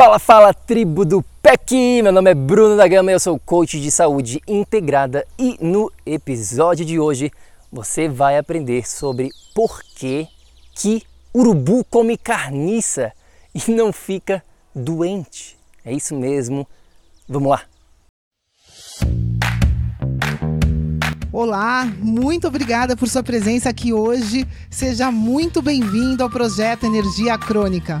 Fala, fala, tribo do PEC! Meu nome é Bruno da Gama, eu sou coach de saúde integrada e no episódio de hoje você vai aprender sobre por que, que urubu come carniça e não fica doente. É isso mesmo. Vamos lá! Olá, muito obrigada por sua presença aqui hoje. Seja muito bem-vindo ao projeto Energia Crônica.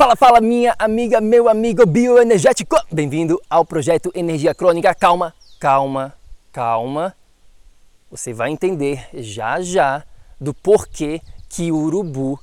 Fala, fala, minha amiga, meu amigo bioenergético! Bem-vindo ao projeto Energia Crônica. Calma, calma, calma. Você vai entender já já do porquê que o urubu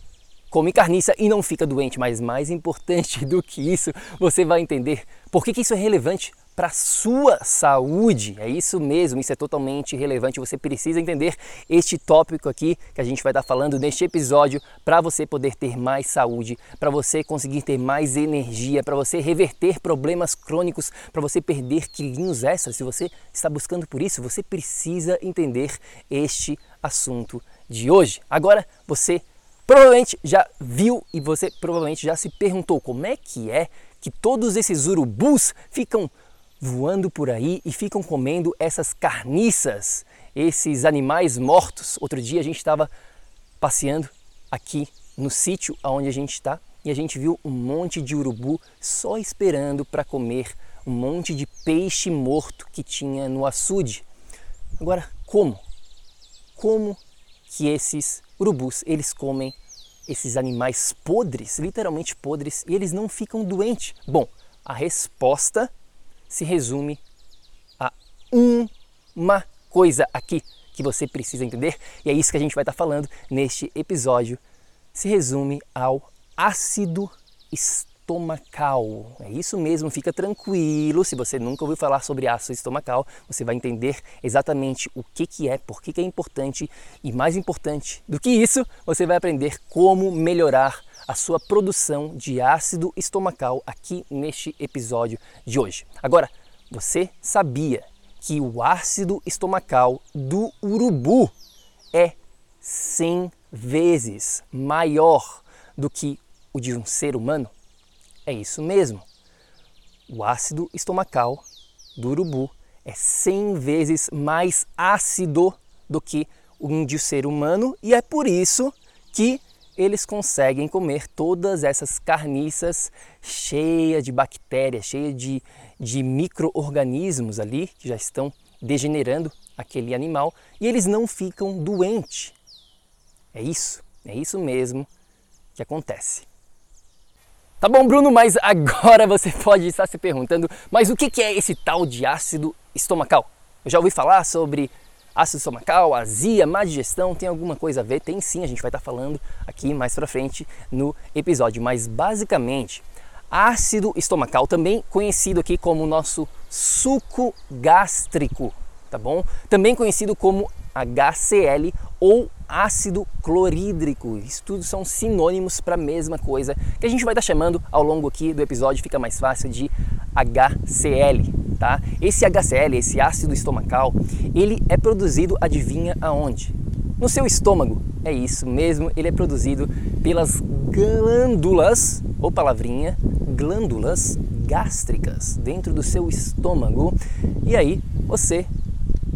come carniça e não fica doente. Mas mais importante do que isso, você vai entender por que, que isso é relevante para sua saúde. É isso mesmo, isso é totalmente relevante. Você precisa entender este tópico aqui que a gente vai estar falando neste episódio para você poder ter mais saúde, para você conseguir ter mais energia, para você reverter problemas crônicos, para você perder quilinhos extras. Se você está buscando por isso, você precisa entender este assunto de hoje. Agora, você provavelmente já viu e você provavelmente já se perguntou como é que é que todos esses urubus ficam voando por aí e ficam comendo essas carniças, esses animais mortos. Outro dia a gente estava passeando aqui no sítio onde a gente está e a gente viu um monte de urubu só esperando para comer um monte de peixe morto que tinha no açude. Agora, como? Como que esses urubus eles comem esses animais podres, literalmente podres, e eles não ficam doentes? Bom, a resposta se resume a uma coisa aqui que você precisa entender, e é isso que a gente vai estar falando neste episódio. Se resume ao ácido estomacal. É isso mesmo, fica tranquilo. Se você nunca ouviu falar sobre ácido estomacal, você vai entender exatamente o que, que é, por que, que é importante e mais importante do que isso, você vai aprender como melhorar a sua produção de ácido estomacal aqui neste episódio de hoje. Agora, você sabia que o ácido estomacal do urubu é 100 vezes maior do que o de um ser humano? É isso mesmo. O ácido estomacal do urubu é 100 vezes mais ácido do que o de um ser humano e é por isso que eles conseguem comer todas essas carniças cheias de bactérias, cheias de, de micro-organismos ali que já estão degenerando aquele animal e eles não ficam doentes. É isso, é isso mesmo que acontece. Tá bom, Bruno, mas agora você pode estar se perguntando: mas o que é esse tal de ácido estomacal? Eu já ouvi falar sobre ácido estomacal, azia, má digestão, tem alguma coisa a ver? Tem sim, a gente vai estar falando aqui mais pra frente no episódio, mas basicamente, ácido estomacal, também conhecido aqui como nosso suco gástrico, tá bom? Também conhecido como HCl ou ácido clorídrico. Isso tudo são sinônimos para a mesma coisa que a gente vai estar chamando ao longo aqui do episódio, fica mais fácil de HCl, tá? Esse HCl, esse ácido estomacal, ele é produzido, adivinha aonde? No seu estômago. É isso mesmo, ele é produzido pelas glândulas, ou palavrinha, glândulas gástricas dentro do seu estômago. E aí você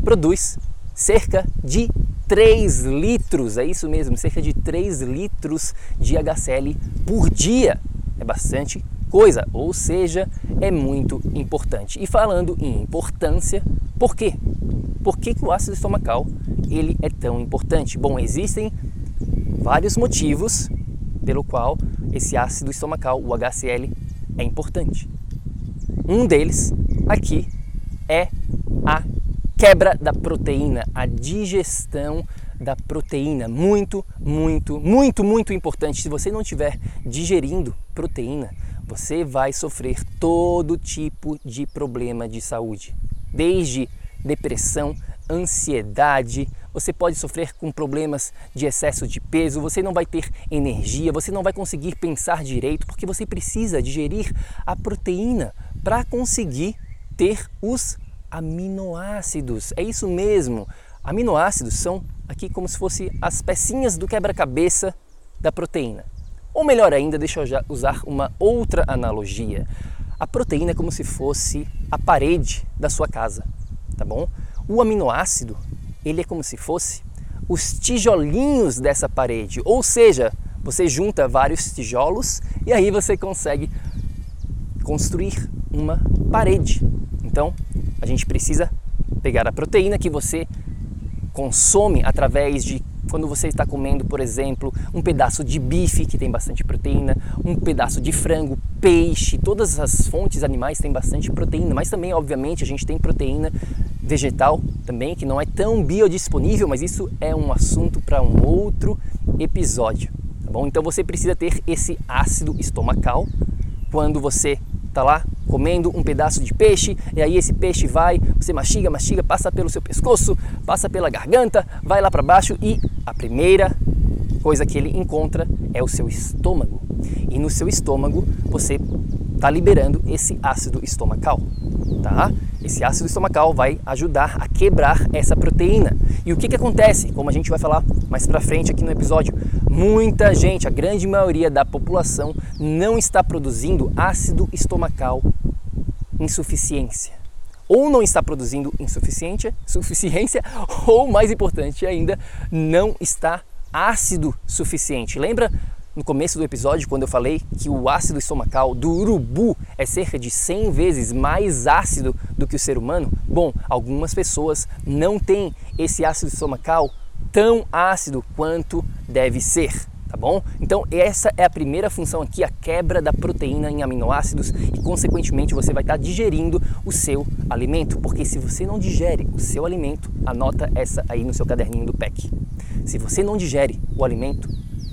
produz cerca de 3 litros, é isso mesmo, cerca de 3 litros de HCl por dia. É bastante coisa, ou seja, é muito importante. E falando em importância, por quê? Por que, que o ácido estomacal ele é tão importante? Bom, existem vários motivos pelo qual esse ácido estomacal, o HCl, é importante. Um deles aqui é a quebra da proteína, a digestão da proteína. Muito, muito, muito, muito importante. Se você não estiver digerindo proteína, você vai sofrer todo tipo de problema de saúde, desde depressão, ansiedade, você pode sofrer com problemas de excesso de peso, você não vai ter energia, você não vai conseguir pensar direito, porque você precisa digerir a proteína para conseguir ter os aminoácidos. É isso mesmo. Aminoácidos são aqui como se fossem as pecinhas do quebra-cabeça da proteína. Ou melhor ainda, deixa eu usar uma outra analogia. A proteína é como se fosse a parede da sua casa, tá bom? O aminoácido, ele é como se fosse os tijolinhos dessa parede, ou seja, você junta vários tijolos e aí você consegue construir uma parede. Então, a gente precisa pegar a proteína que você consome através de quando você está comendo, por exemplo, um pedaço de bife que tem bastante proteína, um pedaço de frango, peixe, todas as fontes animais têm bastante proteína, mas também, obviamente, a gente tem proteína vegetal também, que não é tão biodisponível, mas isso é um assunto para um outro episódio, tá bom? Então você precisa ter esse ácido estomacal quando você está lá comendo um pedaço de peixe e aí esse peixe vai, você mastiga, mastiga, passa pelo seu pescoço, passa pela garganta, vai lá para baixo e a primeira coisa que ele encontra é o seu estômago. E no seu estômago você está liberando esse ácido estomacal, tá? Esse ácido estomacal vai ajudar a quebrar essa proteína. E o que, que acontece? Como a gente vai falar mais para frente aqui no episódio, muita gente, a grande maioria da população, não está produzindo ácido estomacal insuficiência. Ou não está produzindo insuficiência, suficiência, ou mais importante ainda, não está ácido suficiente. Lembra no começo do episódio quando eu falei que o ácido estomacal do urubu é cerca de 100 vezes mais ácido do que o ser humano? Bom, algumas pessoas não têm esse ácido estomacal tão ácido quanto deve ser tá bom? Então essa é a primeira função aqui, a quebra da proteína em aminoácidos e consequentemente você vai estar digerindo o seu alimento, porque se você não digere o seu alimento, anota essa aí no seu caderninho do PEC. Se você não digere o alimento,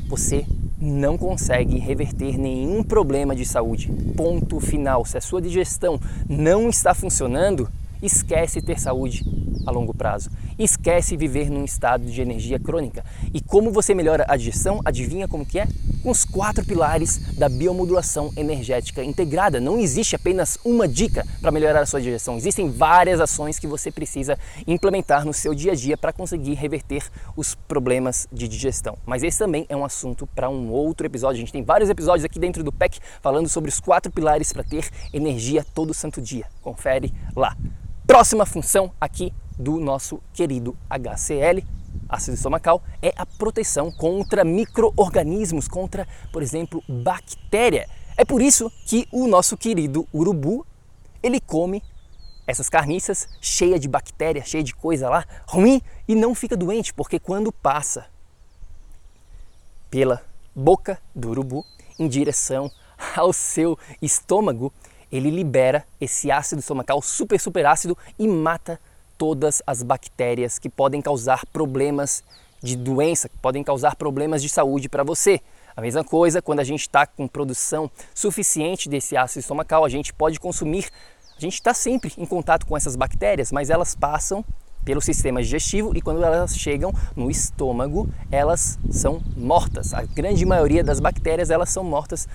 você não consegue reverter nenhum problema de saúde. Ponto final. Se a sua digestão não está funcionando, esquece ter saúde a longo prazo. Esquece viver num estado de energia crônica. E como você melhora a digestão? Adivinha como que é? Com os quatro pilares da biomodulação energética integrada. Não existe apenas uma dica para melhorar a sua digestão. Existem várias ações que você precisa implementar no seu dia a dia para conseguir reverter os problemas de digestão. Mas esse também é um assunto para um outro episódio. A gente tem vários episódios aqui dentro do PEC falando sobre os quatro pilares para ter energia todo santo dia. Confere lá. Próxima função aqui do nosso querido HCl, ácido estomacal, é a proteção contra micro-organismos, contra, por exemplo, bactéria. É por isso que o nosso querido urubu, ele come essas carniças cheia de bactéria, cheia de coisa lá ruim e não fica doente, porque quando passa pela boca do urubu em direção ao seu estômago, ele libera esse ácido estomacal super, super ácido e mata todas as bactérias que podem causar problemas de doença, que podem causar problemas de saúde para você. A mesma coisa quando a gente está com produção suficiente desse ácido estomacal, a gente pode consumir. A gente está sempre em contato com essas bactérias, mas elas passam pelo sistema digestivo e quando elas chegam no estômago, elas são mortas. A grande maioria das bactérias elas são mortas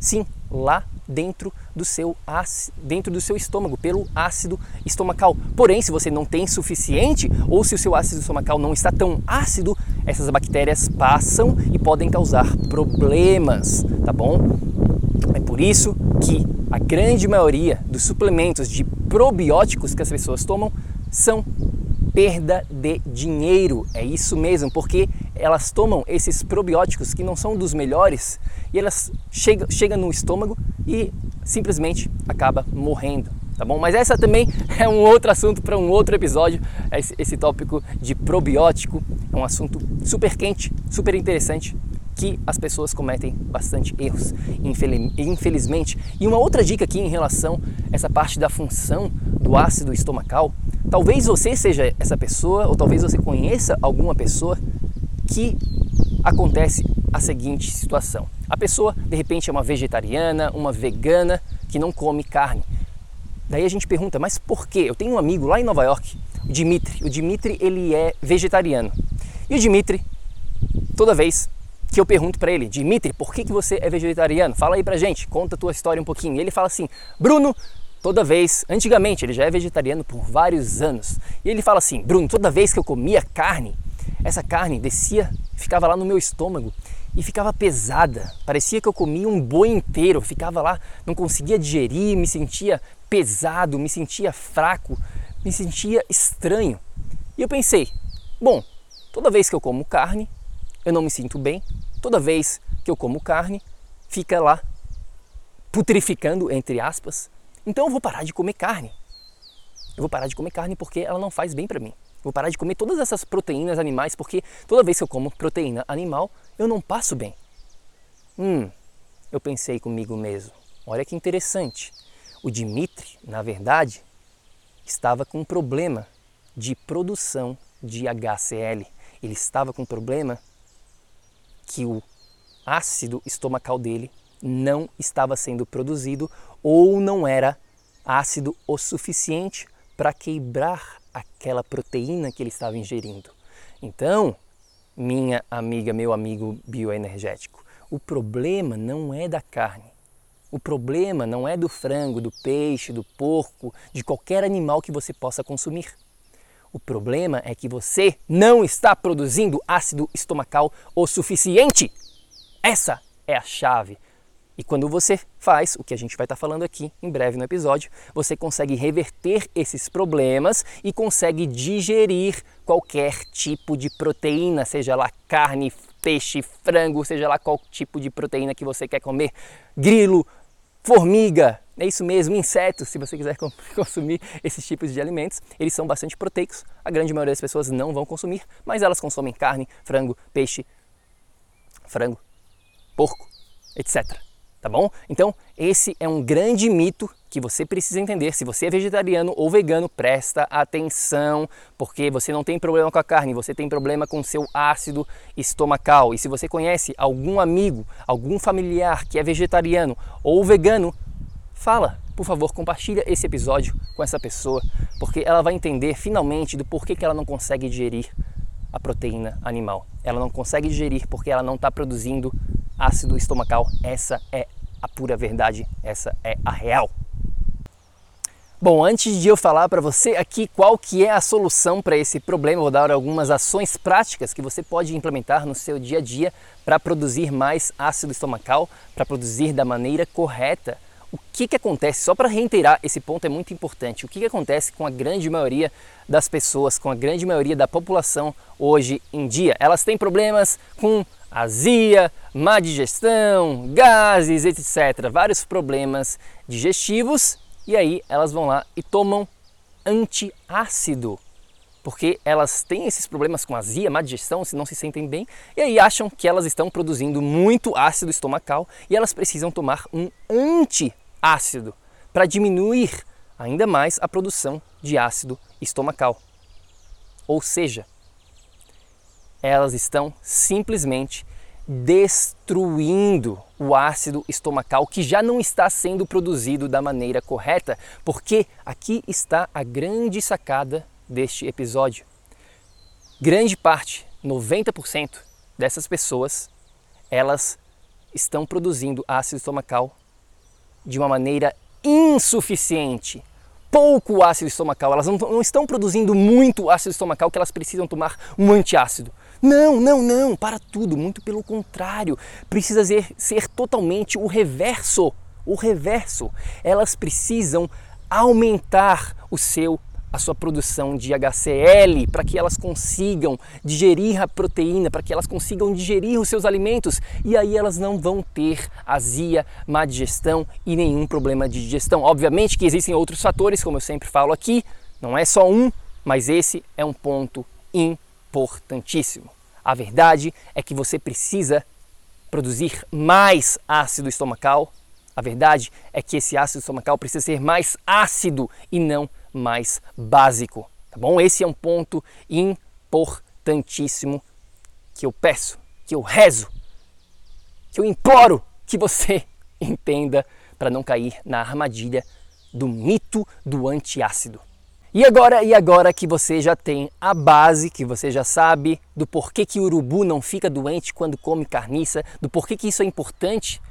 Sim, lá dentro do seu dentro do seu estômago, pelo ácido estomacal. Porém, se você não tem suficiente ou se o seu ácido estomacal não está tão ácido, essas bactérias passam e podem causar problemas, tá bom? É por isso que a grande maioria dos suplementos de probióticos que as pessoas tomam são perda de dinheiro. É isso mesmo, porque elas tomam esses probióticos que não são dos melhores e elas chegam, chegam no estômago e simplesmente acaba morrendo. Tá bom? Mas essa também é um outro assunto para um outro episódio. Esse, esse tópico de probiótico é um assunto super quente, super interessante que as pessoas cometem bastante erros, infelizmente. E uma outra dica aqui em relação a essa parte da função do ácido estomacal, talvez você seja essa pessoa, ou talvez você conheça alguma pessoa que acontece a seguinte situação. A pessoa, de repente, é uma vegetariana, uma vegana que não come carne. Daí a gente pergunta, mas por quê? Eu tenho um amigo lá em Nova York, o Dimitri. O Dimitri, ele é vegetariano. E o Dimitri, toda vez que eu pergunto para ele, Dimitri, por que, que você é vegetariano? Fala aí pra gente, conta a tua história um pouquinho. E ele fala assim, Bruno, toda vez, antigamente ele já é vegetariano por vários anos, e ele fala assim, Bruno, toda vez que eu comia carne, essa carne descia, ficava lá no meu estômago e ficava pesada. Parecia que eu comia um boi inteiro, ficava lá, não conseguia digerir, me sentia pesado, me sentia fraco, me sentia estranho. E eu pensei, bom, toda vez que eu como carne, eu não me sinto bem. Toda vez que eu como carne, fica lá putrificando, entre aspas. Então eu vou parar de comer carne. Eu vou parar de comer carne porque ela não faz bem para mim. Eu vou parar de comer todas essas proteínas animais porque toda vez que eu como proteína animal, eu não passo bem. Hum, eu pensei comigo mesmo. Olha que interessante. O Dimitri, na verdade, estava com um problema de produção de HCl. Ele estava com um problema que o ácido estomacal dele não estava sendo produzido ou não era ácido o suficiente para quebrar aquela proteína que ele estava ingerindo. Então, minha amiga, meu amigo bioenergético, o problema não é da carne. O problema não é do frango, do peixe, do porco, de qualquer animal que você possa consumir. O problema é que você não está produzindo ácido estomacal o suficiente. Essa é a chave. E quando você faz o que a gente vai estar falando aqui em breve no episódio, você consegue reverter esses problemas e consegue digerir qualquer tipo de proteína, seja lá carne, peixe, frango, seja lá qual tipo de proteína que você quer comer, grilo, formiga, é isso mesmo, insetos, se você quiser consumir esses tipos de alimentos, eles são bastante proteicos. A grande maioria das pessoas não vão consumir, mas elas consomem carne, frango, peixe, frango, porco, etc. Tá bom? Então, esse é um grande mito que você precisa entender. Se você é vegetariano ou vegano, presta atenção, porque você não tem problema com a carne, você tem problema com seu ácido estomacal. E se você conhece algum amigo, algum familiar que é vegetariano ou vegano, fala, por favor, compartilha esse episódio com essa pessoa, porque ela vai entender finalmente do porquê que ela não consegue digerir a proteína animal. Ela não consegue digerir porque ela não está produzindo ácido estomacal. Essa é a pura verdade, essa é a real. Bom, antes de eu falar para você aqui qual que é a solução para esse problema, vou dar algumas ações práticas que você pode implementar no seu dia a dia para produzir mais ácido estomacal, para produzir da maneira correta o que, que acontece, só para reiterar esse ponto é muito importante, o que, que acontece com a grande maioria das pessoas, com a grande maioria da população hoje em dia? Elas têm problemas com azia, má digestão, gases, etc. Vários problemas digestivos e aí elas vão lá e tomam antiácido porque elas têm esses problemas com azia, má digestão, se não se sentem bem, e aí acham que elas estão produzindo muito ácido estomacal e elas precisam tomar um antiácido para diminuir ainda mais a produção de ácido estomacal. Ou seja, elas estão simplesmente destruindo o ácido estomacal que já não está sendo produzido da maneira correta, porque aqui está a grande sacada deste episódio. Grande parte, 90% dessas pessoas, elas estão produzindo ácido estomacal de uma maneira insuficiente. Pouco ácido estomacal, elas não, não estão produzindo muito ácido estomacal que elas precisam tomar um antiácido. Não, não, não, para tudo, muito pelo contrário. Precisa ser, ser totalmente o reverso. O reverso. Elas precisam aumentar o seu a sua produção de HCl, para que elas consigam digerir a proteína, para que elas consigam digerir os seus alimentos e aí elas não vão ter azia, má digestão e nenhum problema de digestão. Obviamente que existem outros fatores, como eu sempre falo aqui, não é só um, mas esse é um ponto importantíssimo. A verdade é que você precisa produzir mais ácido estomacal. A verdade é que esse ácido estomacal precisa ser mais ácido e não mais básico, tá bom? Esse é um ponto importantíssimo que eu peço, que eu rezo, que eu imploro que você entenda para não cair na armadilha do mito do antiácido. E agora, e agora que você já tem a base, que você já sabe do porquê que o urubu não fica doente quando come carniça, do porquê que isso é importante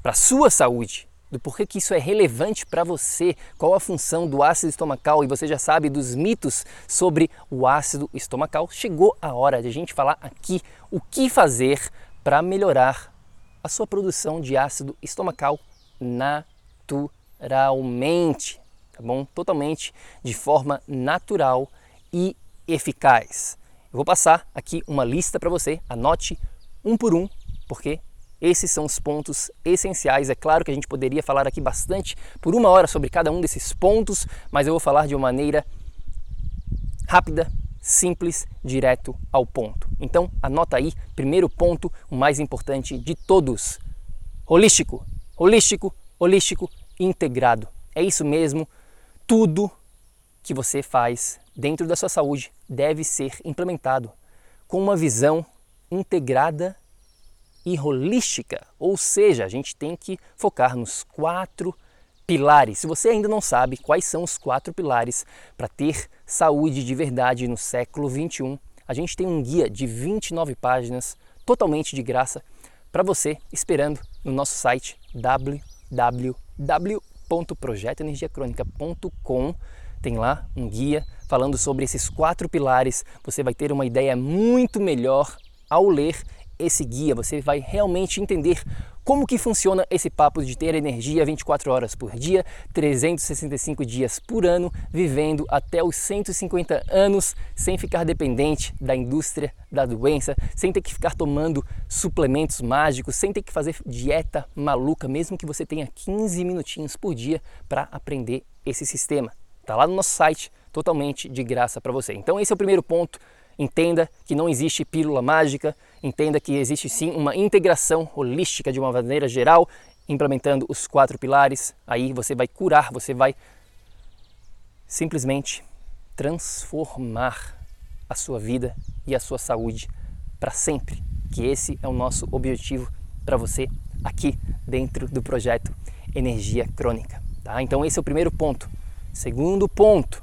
para sua saúde, do porquê que isso é relevante para você, qual a função do ácido estomacal e você já sabe dos mitos sobre o ácido estomacal, chegou a hora de a gente falar aqui o que fazer para melhorar a sua produção de ácido estomacal naturalmente tá bom? Totalmente de forma natural e eficaz. Eu vou passar aqui uma lista para você, anote um por um, porque esses são os pontos essenciais. É claro que a gente poderia falar aqui bastante por uma hora sobre cada um desses pontos, mas eu vou falar de uma maneira rápida, simples, direto ao ponto. Então, anota aí, primeiro ponto, o mais importante de todos: holístico, holístico, holístico, integrado. É isso mesmo, tudo que você faz dentro da sua saúde deve ser implementado com uma visão integrada e holística, ou seja, a gente tem que focar nos quatro pilares. Se você ainda não sabe quais são os quatro pilares para ter saúde de verdade no século 21, a gente tem um guia de 29 páginas totalmente de graça para você esperando no nosso site www www.projetoenergiacronica.com tem lá um guia falando sobre esses quatro pilares. Você vai ter uma ideia muito melhor ao ler esse guia. Você vai realmente entender como que funciona esse papo de ter energia 24 horas por dia, 365 dias por ano, vivendo até os 150 anos sem ficar dependente da indústria da doença, sem ter que ficar tomando suplementos mágicos, sem ter que fazer dieta maluca, mesmo que você tenha 15 minutinhos por dia para aprender esse sistema. Tá lá no nosso site, totalmente de graça para você. Então esse é o primeiro ponto Entenda que não existe pílula mágica, entenda que existe sim uma integração holística de uma maneira geral, implementando os quatro pilares. Aí você vai curar, você vai simplesmente transformar a sua vida e a sua saúde para sempre. Que esse é o nosso objetivo para você aqui dentro do projeto Energia Crônica. Tá? Então esse é o primeiro ponto. Segundo ponto,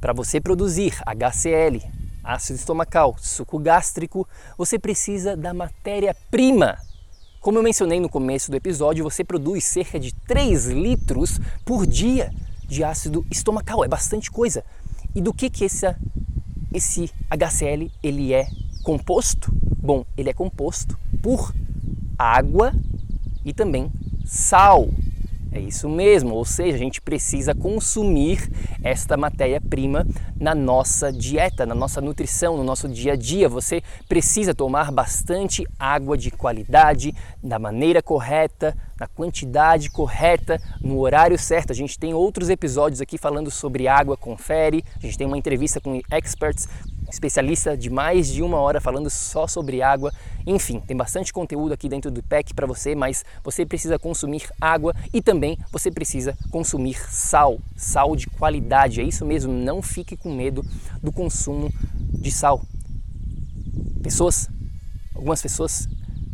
para você produzir HCl, ácido estomacal, suco gástrico, você precisa da matéria-prima. Como eu mencionei no começo do episódio, você produz cerca de 3 litros por dia de ácido estomacal, é bastante coisa. E do que que esse, esse HCl ele é composto? Bom, ele é composto por água e também sal. É isso mesmo, ou seja, a gente precisa consumir esta matéria-prima na nossa dieta, na nossa nutrição, no nosso dia a dia. Você precisa tomar bastante água de qualidade, da maneira correta, na quantidade correta, no horário certo. A gente tem outros episódios aqui falando sobre água, confere. A gente tem uma entrevista com experts especialista de mais de uma hora falando só sobre água. Enfim, tem bastante conteúdo aqui dentro do pack para você, mas você precisa consumir água e também você precisa consumir sal, sal de qualidade. É isso mesmo, não fique com medo do consumo de sal. Pessoas, algumas pessoas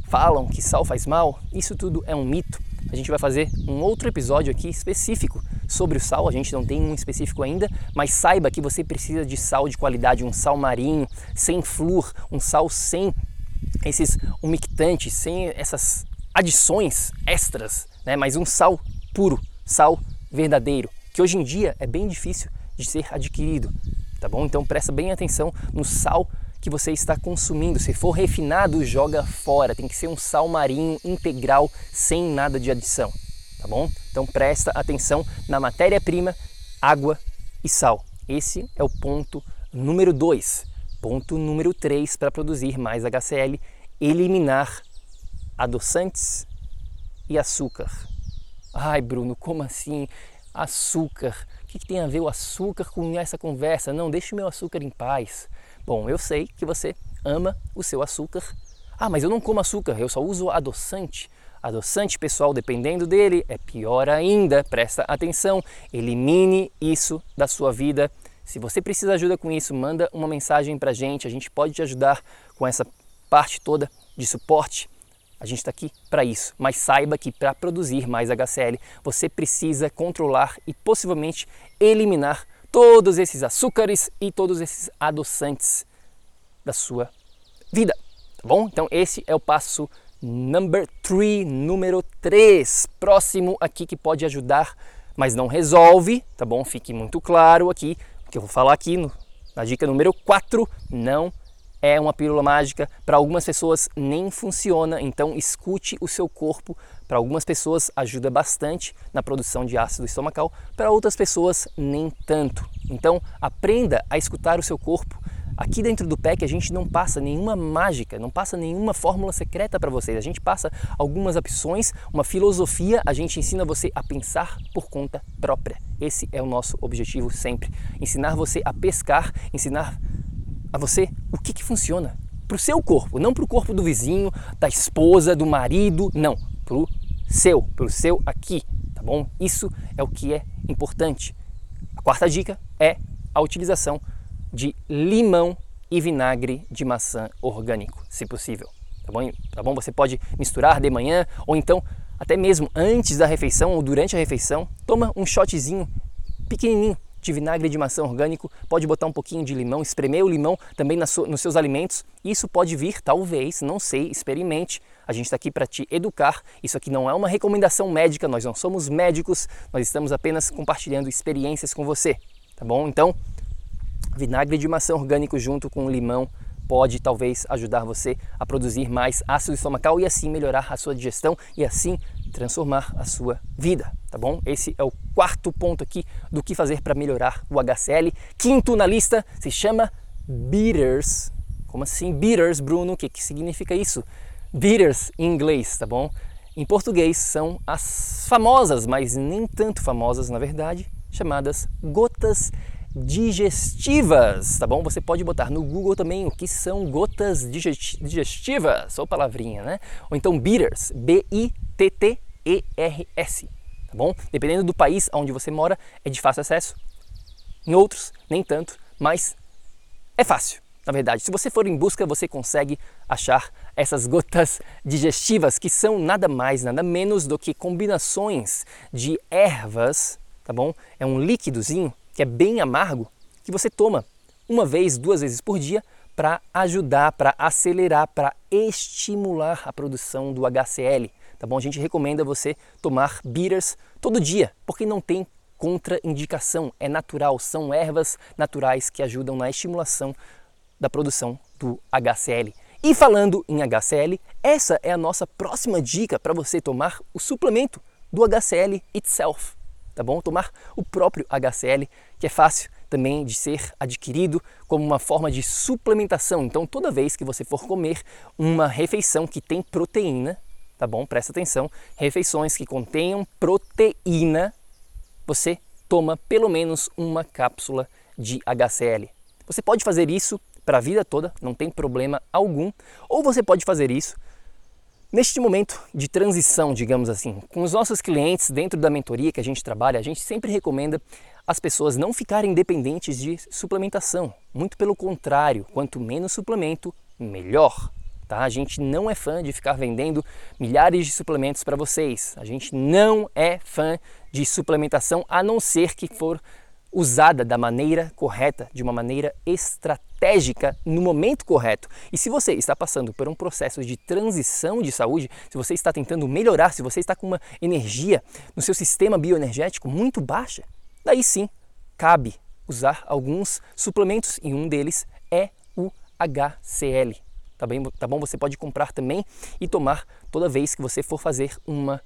falam que sal faz mal, isso tudo é um mito. A gente vai fazer um outro episódio aqui específico sobre o sal, a gente não tem um específico ainda, mas saiba que você precisa de sal de qualidade, um sal marinho, sem flúor, um sal sem esses umectantes, sem essas adições extras, né? mas um sal puro, sal verdadeiro, que hoje em dia é bem difícil de ser adquirido, tá bom? Então presta bem atenção no sal que você está consumindo. Se for refinado, joga fora. Tem que ser um sal marinho integral, sem nada de adição tá bom? Então presta atenção na matéria-prima, água e sal. esse é o ponto número 2. Ponto número 3 para produzir mais HCl: eliminar adoçantes e açúcar. Ai, Bruno, como assim? Açúcar. O que, que, tem a ver o açúcar com essa conversa? Não, deixe o meu açúcar em paz. Bom, eu sei que você ama o seu açúcar. Ah, mas eu não como açúcar, eu só uso adoçante. Adoçante, pessoal, dependendo dele, é pior ainda. Presta atenção, elimine isso da sua vida. Se você precisa de ajuda com isso, manda uma mensagem para a gente. A gente pode te ajudar com essa parte toda de suporte. A gente está aqui para isso, mas saiba que para produzir mais HCl você precisa controlar e possivelmente eliminar todos esses açúcares e todos esses adoçantes da sua vida, tá bom? Então esse é o passo number 3, número 3, próximo aqui que pode ajudar, mas não resolve, tá bom? Fique muito claro aqui, que eu vou falar aqui no, na dica número 4, não é uma pílula mágica, para algumas pessoas nem funciona, então escute o seu corpo. Para algumas pessoas ajuda bastante na produção de ácido estomacal, para outras pessoas nem tanto. Então aprenda a escutar o seu corpo. Aqui dentro do PEC a gente não passa nenhuma mágica, não passa nenhuma fórmula secreta para vocês. A gente passa algumas opções, uma filosofia, a gente ensina você a pensar por conta própria. Esse é o nosso objetivo sempre. Ensinar você a pescar, ensinar a você o que, que funciona para o seu corpo, não para o corpo do vizinho, da esposa, do marido, não, para o seu, para o seu aqui, tá bom? Isso é o que é importante. A quarta dica é a utilização de limão e vinagre de maçã orgânico, se possível. Tá bom? Tá bom? Você pode misturar de manhã ou então até mesmo antes da refeição ou durante a refeição, toma um shotzinho pequenininho de vinagre de maçã orgânico, pode botar um pouquinho de limão, espremer o limão também nos seus alimentos. Isso pode vir, talvez, não sei, experimente. A gente está aqui para te educar. Isso aqui não é uma recomendação médica, nós não somos médicos, nós estamos apenas compartilhando experiências com você, tá bom? Então, vinagre de maçã orgânico junto com limão pode talvez ajudar você a produzir mais ácido estomacal e assim melhorar a sua digestão e assim transformar a sua vida, tá bom? Esse é o quarto ponto aqui do que fazer para melhorar o HCl. Quinto na lista se chama bitters. Como assim bitters, Bruno? O que, que significa isso? Bitters em inglês, tá bom? Em português são as famosas, mas nem tanto famosas na verdade, chamadas gotas digestivas, tá bom? Você pode botar no Google também o que são gotas digestivas, ou palavrinha, né? Ou então bitters, B-I-T-T-E-R-S, tá bom? Dependendo do país onde você mora, é de fácil acesso. Em outros, nem tanto, mas é fácil. Na verdade, se você for em busca, você consegue achar essas gotas digestivas que são nada mais, nada menos do que combinações de ervas, tá bom? É um líquidozinho que é bem amargo, que você toma uma vez, duas vezes por dia para ajudar, para acelerar, para estimular a produção do HCl. Tá bom? A gente recomenda você tomar bitters todo dia, porque não tem contraindicação, é natural, são ervas naturais que ajudam na estimulação da produção do HCl. E falando em HCl, essa é a nossa próxima dica para você tomar o suplemento do HCl itself tá bom? Tomar o próprio HCl, que é fácil também de ser adquirido como uma forma de suplementação. Então, toda vez que você for comer uma refeição que tem proteína, tá bom? Presta atenção, refeições que contenham proteína, você toma pelo menos uma cápsula de HCl. Você pode fazer isso para a vida toda, não tem problema algum, ou você pode fazer isso Neste momento de transição, digamos assim, com os nossos clientes dentro da mentoria que a gente trabalha, a gente sempre recomenda as pessoas não ficarem dependentes de suplementação. Muito pelo contrário, quanto menos suplemento, melhor. Tá? A gente não é fã de ficar vendendo milhares de suplementos para vocês. A gente não é fã de suplementação a não ser que for usada da maneira correta, de uma maneira estratégica, no momento correto. E se você está passando por um processo de transição de saúde, se você está tentando melhorar, se você está com uma energia no seu sistema bioenergético muito baixa, daí sim cabe usar alguns suplementos e um deles é o HCl. Tá, bem, tá bom? Você pode comprar também e tomar toda vez que você for fazer uma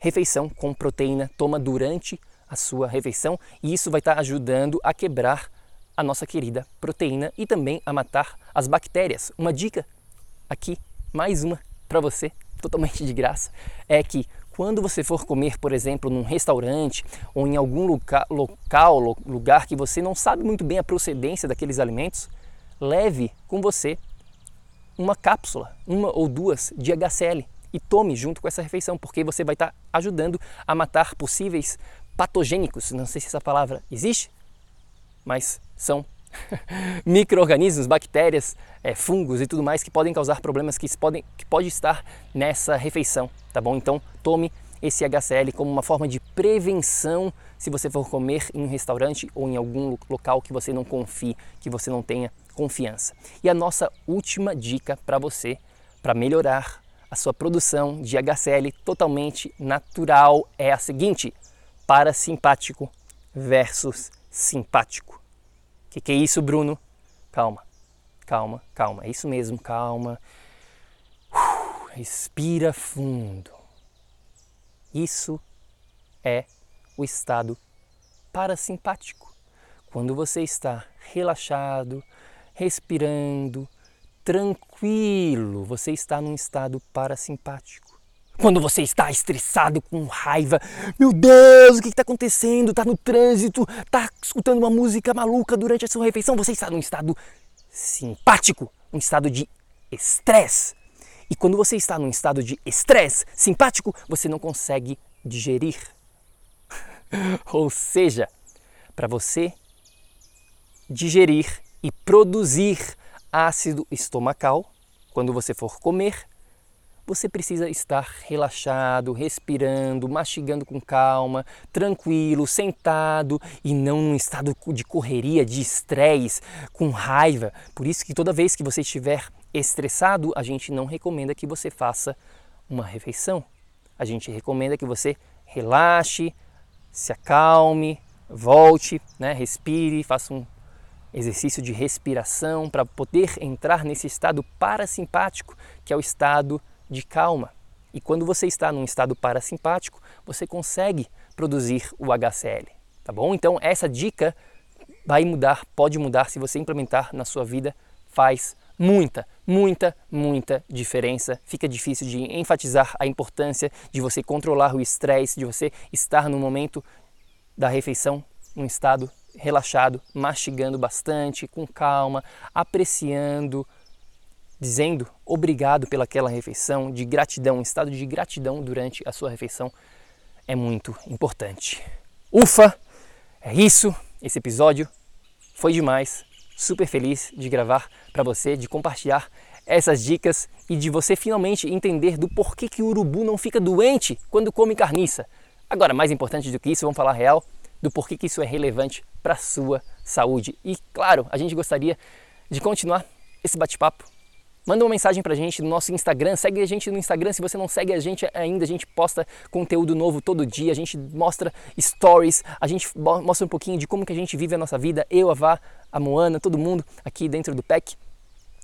refeição com proteína, toma durante a sua refeição e isso vai estar ajudando a quebrar a nossa querida proteína e também a matar as bactérias. Uma dica aqui, mais uma para você, totalmente de graça, é que quando você for comer, por exemplo, num restaurante ou em algum loca local, lugar que você não sabe muito bem a procedência daqueles alimentos, leve com você uma cápsula, uma ou duas de HCl e tome junto com essa refeição, porque você vai estar ajudando a matar possíveis patogênicos. Não sei se essa palavra existe, mas são micro-organismos, bactérias, é, fungos e tudo mais que podem causar problemas que podem que pode estar nessa refeição, tá bom? Então tome esse HCl como uma forma de prevenção se você for comer em um restaurante ou em algum local que você não confie, que você não tenha confiança. E a nossa última dica para você, para melhorar a sua produção de HCl totalmente natural é a seguinte: parasimpático versus simpático. O que, que é isso, Bruno? Calma, calma, calma. É isso mesmo, calma. Uh, respira fundo. Isso é o estado parasimpático. Quando você está relaxado, respirando, tranquilo, você está num estado parasimpático. Quando você está estressado, com raiva, meu Deus, o que está acontecendo? Está no trânsito, está escutando uma música maluca durante a sua refeição, você está num estado simpático, um estado de estresse. E quando você está num estado de estresse simpático, você não consegue digerir. Ou seja, para você digerir e produzir ácido estomacal, quando você for comer, você precisa estar relaxado, respirando, mastigando com calma, tranquilo, sentado e não num estado de correria, de estresse, com raiva. Por isso que toda vez que você estiver estressado, a gente não recomenda que você faça uma refeição. A gente recomenda que você relaxe, se acalme, volte, né, respire, faça um exercício de respiração para poder entrar nesse estado parasimpático, que é o estado de calma. E quando você está num estado parasimpático, você consegue produzir o HCl, tá bom? Então essa dica vai mudar, pode mudar se você implementar na sua vida, faz muita, muita, muita diferença. Fica difícil de enfatizar a importância de você controlar o estresse, de você estar no momento da refeição num estado relaxado, mastigando bastante, com calma, apreciando dizendo obrigado pelaquela refeição, de gratidão, um estado de gratidão durante a sua refeição é muito importante. Ufa! É isso, esse episódio foi demais. Super feliz de gravar para você, de compartilhar essas dicas e de você finalmente entender do porquê que o urubu não fica doente quando come carniça. Agora, mais importante do que isso, vamos falar real do porquê que isso é relevante para sua saúde. E claro, a gente gostaria de continuar esse bate-papo Manda uma mensagem pra gente no nosso Instagram, segue a gente no Instagram, se você não segue a gente ainda, a gente posta conteúdo novo todo dia, a gente mostra stories, a gente mostra um pouquinho de como que a gente vive a nossa vida, eu, a Vá, a Moana, todo mundo aqui dentro do PEC.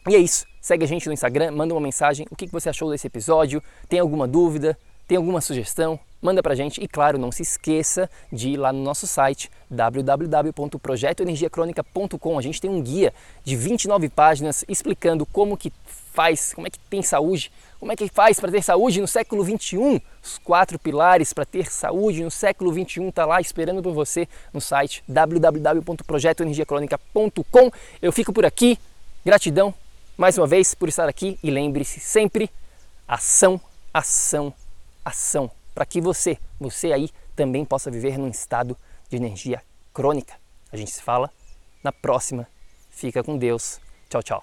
E é isso, segue a gente no Instagram, manda uma mensagem, o que você achou desse episódio, tem alguma dúvida, tem alguma sugestão? Manda pra gente e claro, não se esqueça de ir lá no nosso site www.projetoenergiacronica.com. A gente tem um guia de 29 páginas explicando como que faz, como é que tem saúde, como é que faz para ter saúde no século 21. Os quatro pilares para ter saúde no século 21 tá lá esperando por você no site www.projetoenergiacronica.com. Eu fico por aqui. Gratidão mais uma vez por estar aqui e lembre-se sempre ação, ação, ação, para que você, você aí também possa viver num estado de energia crônica. A gente se fala na próxima. Fica com Deus. Tchau, tchau.